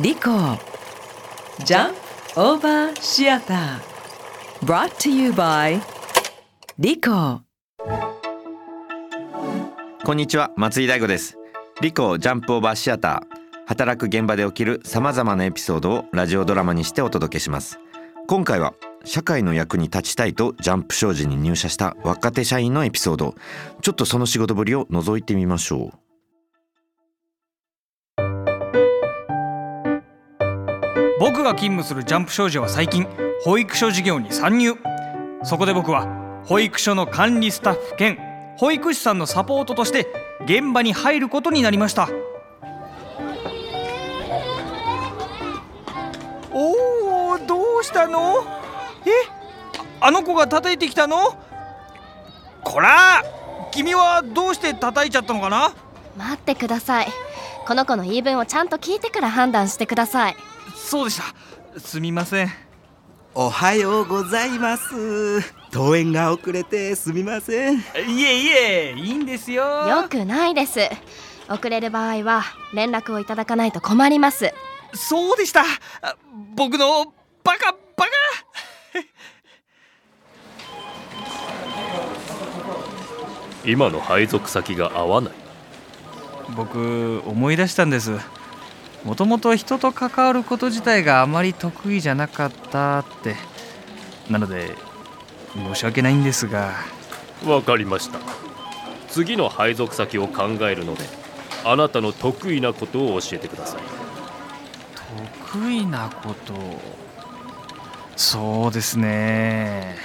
リコジャンオーバーシアター brought to you by リコこんにちは松井大吾です。リコジャンプオーバーシアター働く現場で起きるさまざまなエピソードをラジオドラマにしてお届けします。今回は社会の役に立ちたいとジャンプ商事に入社した若手社員のエピソード。ちょっとその仕事ぶりを覗いてみましょう。僕が勤務するジャンプ商事は最近保育所事業に参入。そこで僕は保育所の管理スタッフ兼保育士さんのサポートとして現場に入ることになりました。おおどうしたの？え？あの子が叩いてきたの？こら！君はどうして叩いちゃったのかな？待ってください。この子の言い分をちゃんと聞いてから判断してください。そうでした。すみません。おはようございます。登園が遅れてすみません。いえいえいいんですよ。よくないです。遅れる場合は連絡をいただかないと困ります。そうでした。あ僕のバカバカ。今の配属先が合わない。僕思い出したんですもともと人と関わること自体があまり得意じゃなかったって。なので申し訳ないんですが。わかりました。次の配属先を考えるのであなたの得意なことを教えてください。得意なこと？そうですね。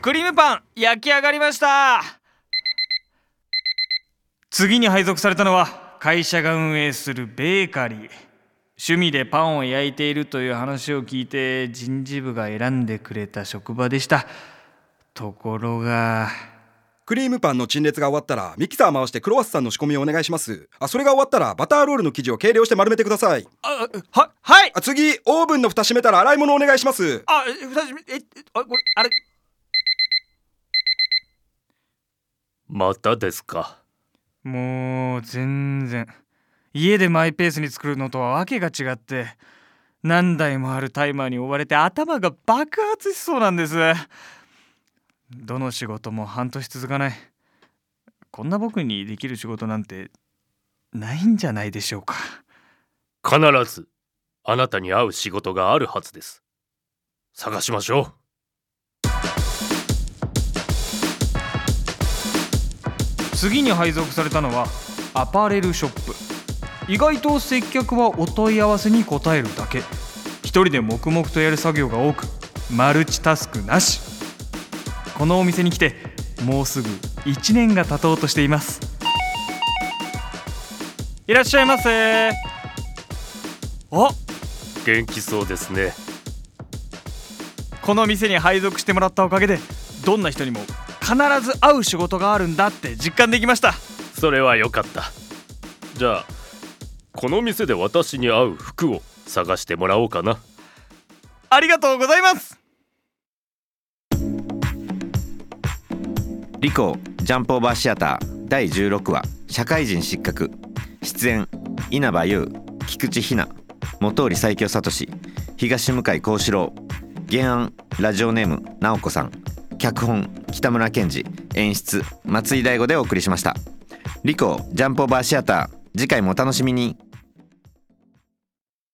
クリームパン焼き上がりました。次に配属されたのは会社が運営するベーカリー。趣味でパンを焼いているという話を聞いて人事部が選んでくれた職場でした。ところがクリームパンの陳列が終わったらミキサー回してクロワッサンの仕込みをお願いします。あそれが終わったらバターロールの生地を計量して丸めてください。あははい。あ次オーブンの蓋閉めたら洗い物お願いします。あふたしえあこれあれ？またですかもう全然。家でマイペースに作るのとは訳が違って何台もあるタイマーに追われて頭が爆発しそうなんです。どの仕事も半年続かない。こんな僕にできる仕事なんてないんじゃないでしょうか。必ずあなたに合う仕事があるはずです。探しましょう。次に配属されたのはアパレルショップ。意外と接客はお問い合わせに答えるだけ。一人で黙々とやる作業が多くマルチタスクなし。このお店に来てもうすぐ1年が経とうとしています。いらっしゃいませ。あう元気そうですね。この店に配属してもらったおかげでどんな人にも必ず会う仕事があるんだって実感できました。それは良かった。じゃあこの店で私に合う服を探してもらおうかな。ありがとうございます。リコジャンプオーバーシアター第16話社会人失格。出演稲葉優菊池ひな本織最強聡東向井幸四郎。原案ラジオネーム直子さん脚本北村賢治演出松井大吾でお送りしました。リコジャンプオーバーシアター次回もお楽しみに。